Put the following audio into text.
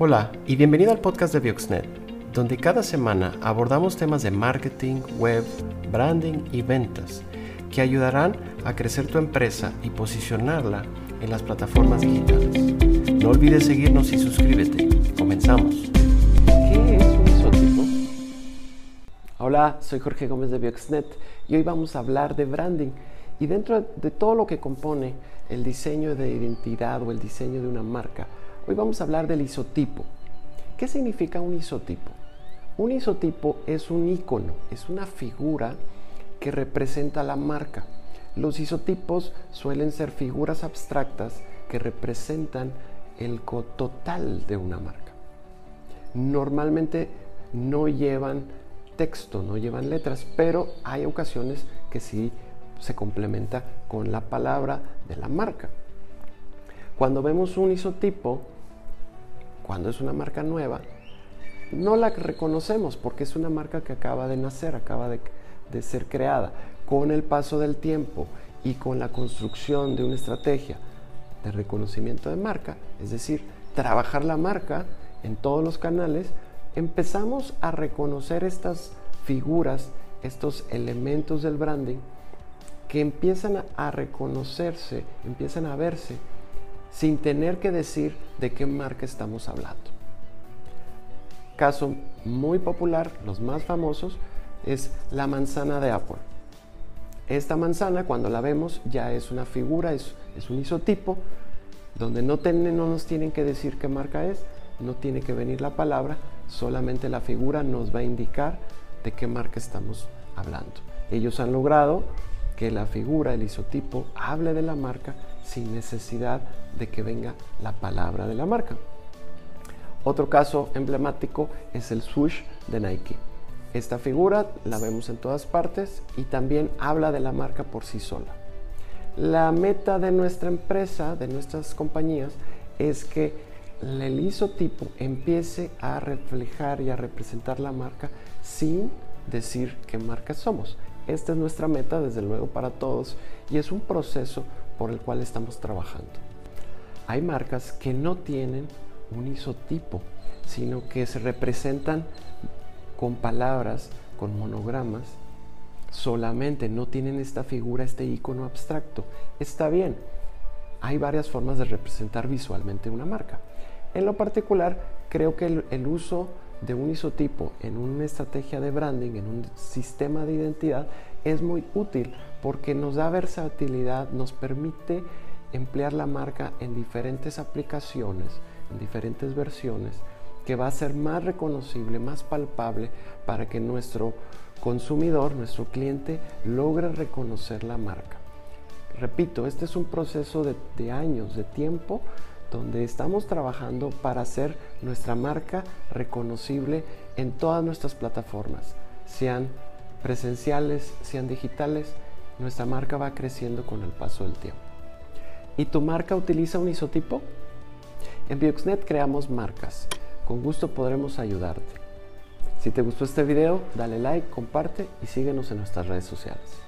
Hola y bienvenido al podcast de Bioxnet, donde cada semana abordamos temas de marketing, web, branding y ventas que ayudarán a crecer tu empresa y posicionarla en las plataformas digitales. No olvides seguirnos y suscríbete. Comenzamos. ¿Qué es un isotipo? Hola, soy Jorge Gómez de Bioxnet y hoy vamos a hablar de branding y dentro de todo lo que compone el diseño de identidad o el diseño de una marca Hoy vamos a hablar del isotipo. ¿Qué significa un isotipo? Un isotipo es un icono, es una figura que representa la marca. Los isotipos suelen ser figuras abstractas que representan el total de una marca. Normalmente no llevan texto, no llevan letras, pero hay ocasiones que sí se complementa con la palabra de la marca. Cuando vemos un isotipo, cuando es una marca nueva, no la reconocemos porque es una marca que acaba de nacer, acaba de, ser creada. Con el paso del tiempo y con la construcción de una estrategia de reconocimiento de marca, es decir, trabajar la marca en todos los canales, empezamos a reconocer estas figuras, estos elementos del branding que empiezan a reconocerse, empiezan a verse sin tener que decir de qué marca estamos hablando. Caso muy popular, los más famosos, es la manzana de Apple. Esta manzana, cuando la vemos, ya es una figura, es, un isotipo, donde no, no nos tienen que decir qué marca es, no tiene que venir la palabra, solamente la figura nos va a indicar de qué marca estamos hablando. Ellos han logrado que la figura, el isotipo, hable de la marca sin necesidad de que venga la palabra de la marca. Otro caso emblemático es el swoosh de Nike. Esta figura la vemos en todas partes y también habla de la marca por sí sola. La meta de nuestra empresa, de nuestras compañías, es que el isotipo empiece a reflejar y a representar la marca sin decir qué marca somos. Esta es nuestra meta, desde luego, para todos y es un proceso por el cual estamos trabajando. Hay marcas que no tienen un isotipo, sino que se representan con palabras, con monogramas, solamente no tienen esta figura, este icono abstracto. Está bien, hay varias formas de representar visualmente una marca. En lo particular, creo que el, el, uso de un isotipo en una estrategia de branding, en un sistema de identidad, es muy útil porque nos da versatilidad, nos permite emplear la marca en diferentes aplicaciones, en diferentes versiones, que va a ser más reconocible, más palpable para que nuestro consumidor, nuestro cliente, logre reconocer la marca. Repito, este es un proceso de, años, de tiempo, donde estamos trabajando para hacer nuestra marca reconocible en todas nuestras plataformas, sean presenciales, sean digitales, nuestra marca va creciendo con el paso del tiempo. ¿Y tu marca utiliza un isotipo? En Bioxnet creamos marcas. Con gusto podremos ayudarte. Si te gustó este video, dale like, comparte y síguenos en nuestras redes sociales.